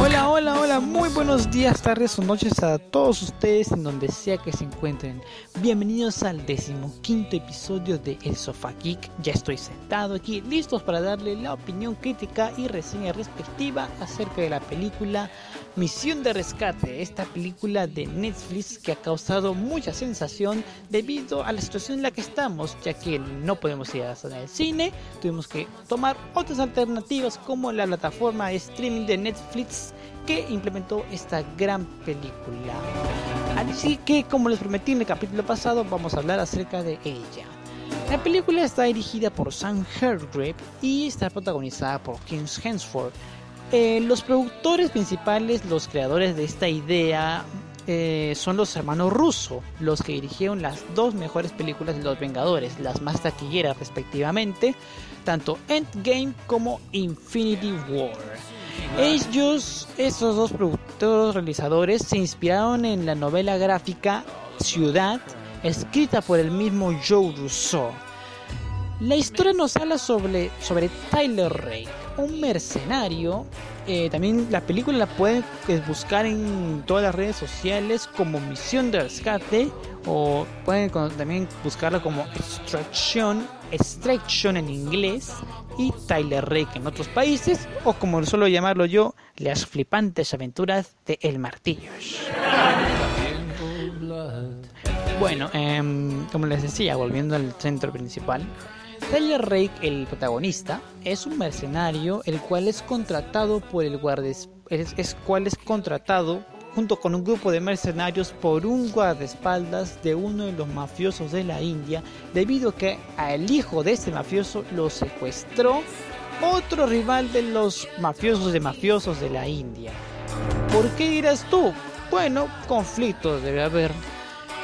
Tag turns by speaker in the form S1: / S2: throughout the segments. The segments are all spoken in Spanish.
S1: Hola, hola, hola, muy buenos días, tardes o noches a todos ustedes en donde sea que se encuentren. Bienvenidos al decimoquinto episodio de El Sofá Geek. Ya estoy sentado aquí, listos para darle la opinión crítica y reseña respectiva acerca de la película Misión de Rescate, esta película de Netflix que ha causado mucha sensación debido a la situación en la que estamos, ya que no podemos ir a el cine, tuvimos que tomar otras alternativas como la plataforma de streaming de Netflix que implementó esta gran película. Así que, como les prometí en el capítulo pasado, vamos a hablar acerca de ella. La película está dirigida por Sam Hargrave y está protagonizada por Kim Hemsworth. Eh, los productores principales, los creadores de esta idea, eh, son los hermanos Russo, los que dirigieron las dos mejores películas de los Vengadores, las más taquilleras respectivamente, tanto Endgame como Infinity War. Ellos, estos dos productores realizadores, se inspiraron en la novela gráfica Ciudad, escrita por el mismo Joe Russo. La historia nos habla sobre, sobre Tyler Rake, un mercenario. Eh, también la película la pueden eh, buscar en todas las redes sociales como Misión de Rescate o pueden también buscarla como Extraction, Extraction en inglés y Tyler Rake en otros países o como suelo llamarlo yo, las flipantes aventuras de El Martillo. Bueno, em, como les decía, volviendo al centro principal, Tyler Rake, el protagonista, es un mercenario el cual es contratado por el guardes, es, es cual es contratado junto con un grupo de mercenarios por un guardaespaldas de uno de los mafiosos de la India, debido a que al hijo de este mafioso lo secuestró otro rival de los mafiosos de mafiosos de la India. ¿Por qué dirás tú? Bueno, conflictos debe haber.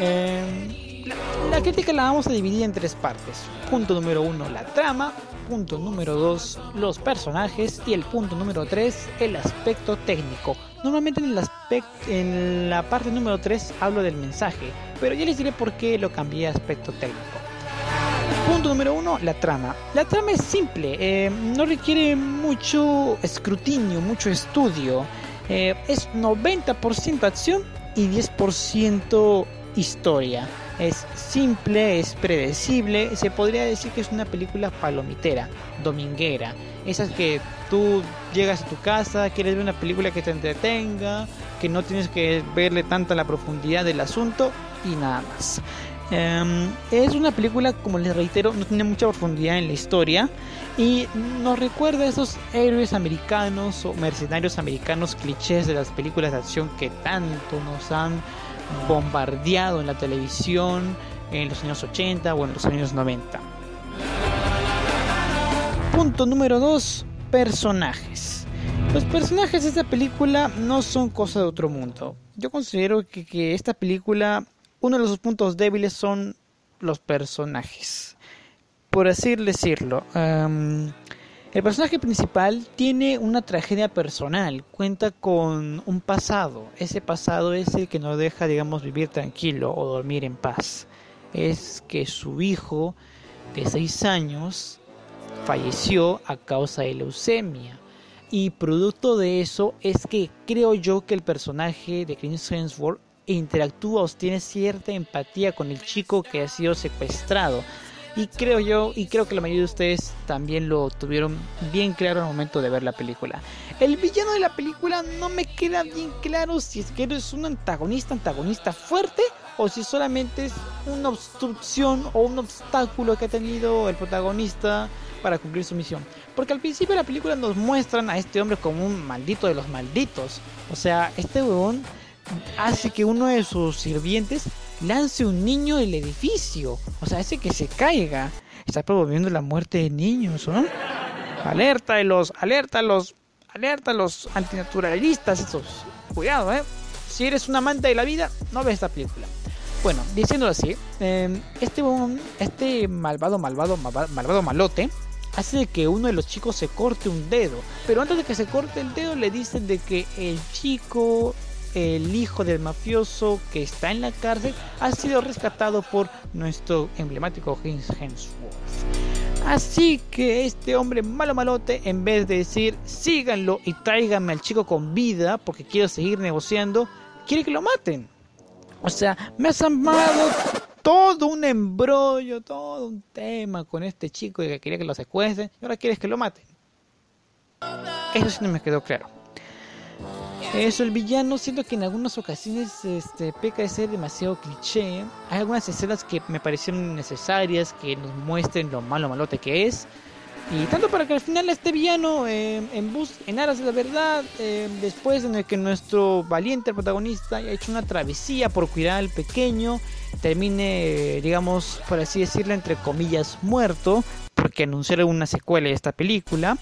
S1: Eh, la, crítica la vamos a dividir en tres partes. Punto número uno, la trama. Punto número dos, los personajes. Y el punto número tres, el aspecto técnico. Normalmente en, el aspecto, en la parte número tres hablo del mensaje, pero ya les diré por qué lo cambié a aspecto técnico. Punto número uno, la trama. La trama es simple, eh, no requiere mucho escrutinio, mucho estudio. Eh, es 90% acción y 10% historia. Es simple, es predecible. Se podría decir que es una película palomitera, dominguera. Esas que tú llegas a tu casa, quieres ver una película que te entretenga, que no tienes que verle tanta la profundidad del asunto y nada más. Um, es una película, como les reitero, no tiene mucha profundidad en la historia y nos recuerda a esos héroes americanos o mercenarios americanos clichés de las películas de acción que tanto nos han bombardeado en la televisión en los años 80 o en los años 90. Punto número 2. Personajes. Los personajes de esta película no son cosa de otro mundo. Yo considero que, que esta película uno de los puntos débiles son los personajes. Por así decirlo, um, el personaje principal tiene una tragedia personal, cuenta con un pasado. Ese pasado es el que no deja, digamos, vivir tranquilo o dormir en paz. Es que su hijo de 6 años falleció a causa de leucemia. Y producto de eso es que creo yo que el personaje de Chris Hemsworth interactúa o tiene cierta empatía con el chico que ha sido secuestrado. Y creo yo, y creo que la mayoría de ustedes también lo tuvieron bien claro al momento de ver la película. El villano de la película no me queda bien claro si es que eres un antagonista, antagonista fuerte, o si solamente es una obstrucción o un obstáculo que ha tenido el protagonista para cumplir su misión. Porque al principio de la película nos muestran a este hombre como un maldito de los malditos. O sea, este huevón hace que uno de sus sirvientes lance un niño del edificio. O sea, hace que se caiga. Está promoviendo la muerte de niños, ¿no? Alerta de los, alerta a los, alerta a los antinaturalistas, esos. Cuidado, ¿eh? Si eres un amante de la vida, no ves esta película. Bueno, diciendo así, eh, este, este malvado, malvado, malvado, malvado malote hace de que uno de los chicos se corte un dedo. Pero antes de que se corte el dedo le dicen de que el chico el hijo del mafioso que está en la cárcel ha sido rescatado por nuestro emblemático James Hemsworth. Así que este hombre malo malote, en vez de decir síganlo y tráiganme al chico con vida porque quiero seguir negociando, quiere que lo maten. O sea, me has armado todo un embrollo, todo un tema con este chico y que quería que lo secuestren y ahora quieres que lo maten. Eso sí no me quedó claro. Eso, el villano, siento que en algunas ocasiones este, peca de ser demasiado cliché. Hay algunas escenas que me parecieron necesarias, que nos muestren lo malo malote que es. Y tanto para que al final este villano, eh, en, bus en aras de la verdad, eh, después de que nuestro valiente protagonista haya hecho una travesía por cuidar al pequeño, termine, digamos, por así decirlo, entre comillas, muerto, porque anunciaron una secuela de esta película.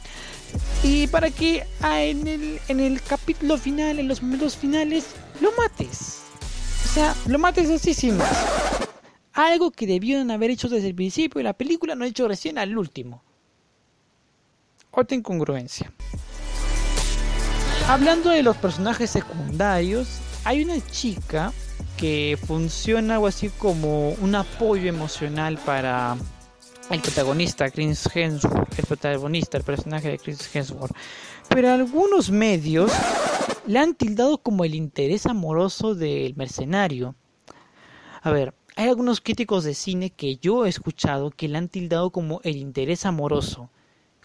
S1: Y para que ah, en, el, en el capítulo final, en los momentos finales, lo mates. O sea, lo mates así sin más. Algo que debieron haber hecho desde el principio de la película, no hecho recién al último. Otra incongruencia. Hablando de los personajes secundarios, hay una chica que funciona algo así como un apoyo emocional para el protagonista, Chris Hemsworth, el protagonista, el personaje de Chris Hemsworth. Pero algunos medios le han tildado como el interés amoroso del mercenario. A ver, hay algunos críticos de cine que yo he escuchado que le han tildado como el interés amoroso,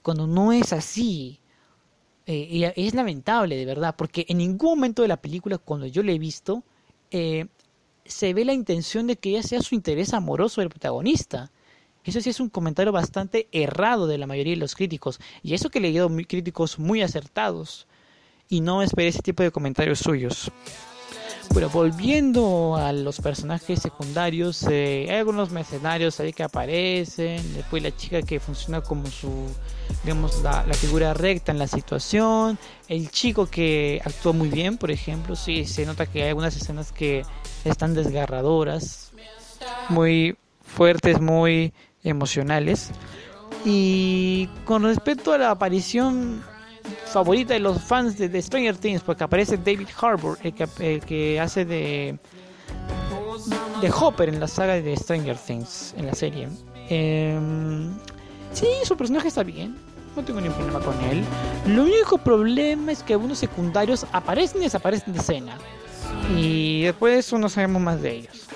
S1: cuando no es así. Eh, es lamentable, de verdad, porque en ningún momento de la película, cuando yo la he visto, eh, se ve la intención de que ella sea su interés amoroso del protagonista. Eso sí es un comentario bastante errado de la mayoría de los críticos. Y eso que he leído críticos muy acertados. Y no esperé ese tipo de comentarios suyos. Bueno, volviendo a los personajes secundarios, eh, hay algunos mercenarios ahí que aparecen. Después la chica que funciona como su, digamos, la, la, figura recta en la situación. El chico que actuó muy bien, por ejemplo. Sí, se nota que hay algunas escenas que están desgarradoras. Muy fuertes, muy emocionales. Y con respecto a la aparición favorita de los fans de, de Stranger Things, porque aparece David Harbour, el que, el que hace de, de Hopper en la saga de Stranger Things, en la serie. Eh, sí, su personaje está bien, no tengo ningún problema con él. Lo único problema es que algunos secundarios aparecen y desaparecen de escena. Y después no sabemos más de ellos.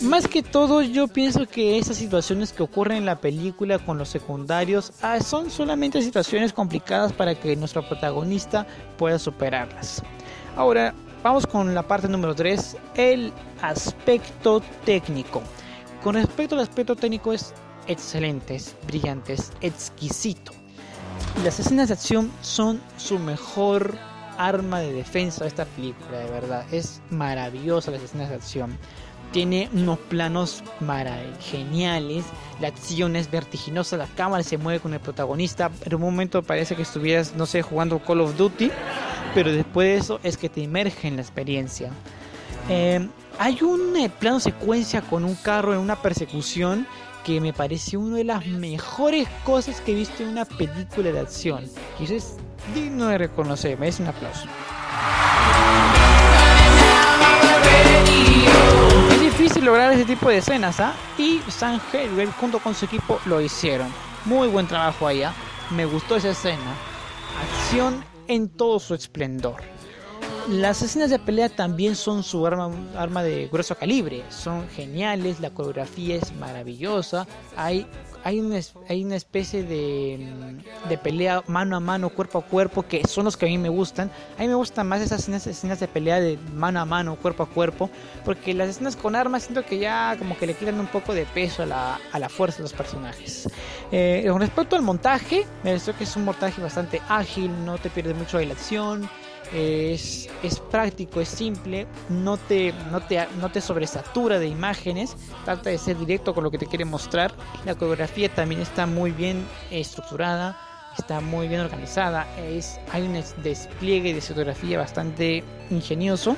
S1: Más que todo, yo pienso que esas situaciones que ocurren en la película con los secundarios ah, son solamente situaciones complicadas para que nuestro protagonista pueda superarlas. Ahora, vamos con la parte número 3, el aspecto técnico. Con respecto al aspecto técnico es excelente, es brillante, es exquisito. Las escenas de acción son su mejor arma de defensa de esta película, de verdad. Es maravillosa las escenas de acción tiene unos planos geniales, la acción es vertiginosa, la cámara se mueve con el protagonista, en un momento parece que estuvieras, no sé, jugando Call of Duty, pero después de eso es que te emerge en la experiencia. Eh, hay un eh, plano secuencia con un carro en una persecución que me pareció una de las mejores cosas que he visto en una película de acción. Y eso es digno de reconocer, me es un aplauso. Lograr ese tipo de escenas, ¿ah? Y San Helberg junto con su equipo lo hicieron. Muy buen trabajo allá. Me gustó esa escena. Acción en todo su esplendor. Las escenas de pelea también son su arma, arma de grueso calibre. Son geniales, la coreografía es maravillosa. Hay hay una, hay una especie de, de, pelea mano a mano, cuerpo a cuerpo, que son los que a mí me gustan. A mí me gustan más esas escenas, escenas de pelea de mano a mano, cuerpo a cuerpo, porque las escenas con armas siento que ya como que le quitan un poco de peso a la, a la fuerza de los personajes. Eh, con respecto al montaje, me parece que es un montaje bastante ágil, no te pierdes mucho de la acción es, es, práctico, es simple, no te, no, te, no te sobresatura de imágenes, trata de ser directo con lo que te quiere mostrar. La coreografía también está muy bien estructurada, está muy bien organizada, es, hay un despliegue de fotografía bastante ingenioso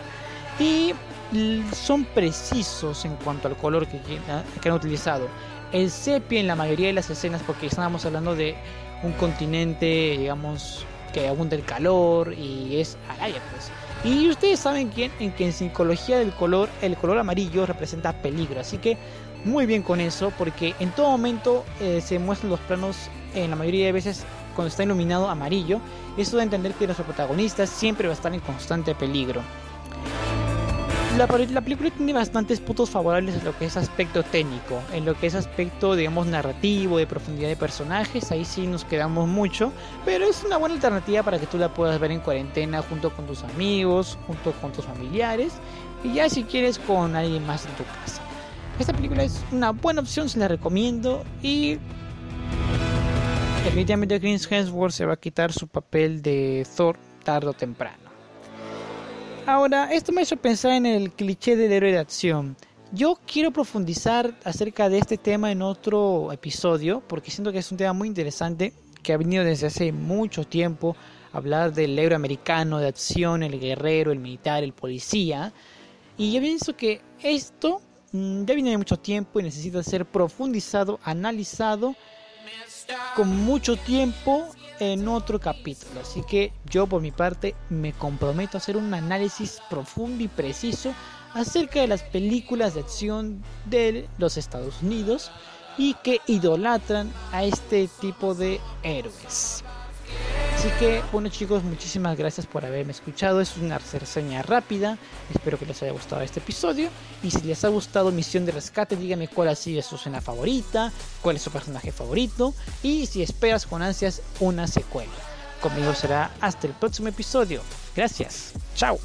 S1: y son precisos en cuanto al color que, que han utilizado. El sepia en la mayoría de las escenas, porque estábamos hablando de un continente, digamos, que abunda el calor y es Araya pues. Y ustedes saben quién, en que en psicología del color, el color amarillo representa peligro, así que muy bien con eso, porque en todo momento eh, se muestran los planos, en la mayoría de veces cuando está iluminado amarillo, eso da a entender que nuestro protagonista siempre va a estar en constante peligro. La, la, película tiene bastantes puntos favorables en lo que es aspecto técnico, en lo que es aspecto, digamos, narrativo, de profundidad de personajes, ahí sí nos quedamos mucho, pero es una buena alternativa para que tú la puedas ver en cuarentena junto con tus amigos, junto con tus familiares, y ya si quieres con alguien más en tu casa. Esta película es una buena opción, se la recomiendo y definitivamente Chris Hemsworth se va a quitar su papel de Thor tarde o temprano. Ahora, esto me hecho pensar en el cliché del héroe de acción. Yo quiero profundizar acerca de este tema en otro episodio porque siento que es un tema muy interesante que ha venido desde hace mucho tiempo hablar del héroe americano de acción, el guerrero, el militar, el policía. Y yo pienso que esto mm, ya viene de mucho tiempo y necesita ser profundizado, analizado con mucho tiempo en otro capítulo. Así que yo por mi parte me comprometo a hacer un análisis profundo y preciso acerca de las películas de acción de los Estados Unidos y que idolatran a este tipo de héroes. Así que, bueno chicos, muchísimas gracias por haberme escuchado. Es una reseña rápida. Espero que les haya gustado este episodio. Y si les ha gustado Misión de Rescate, díganme cuál ha sido su escena favorita, cuál es su personaje favorito y si esperas con ansias una secuela. Conmigo será hasta el próximo episodio. Gracias. Chao.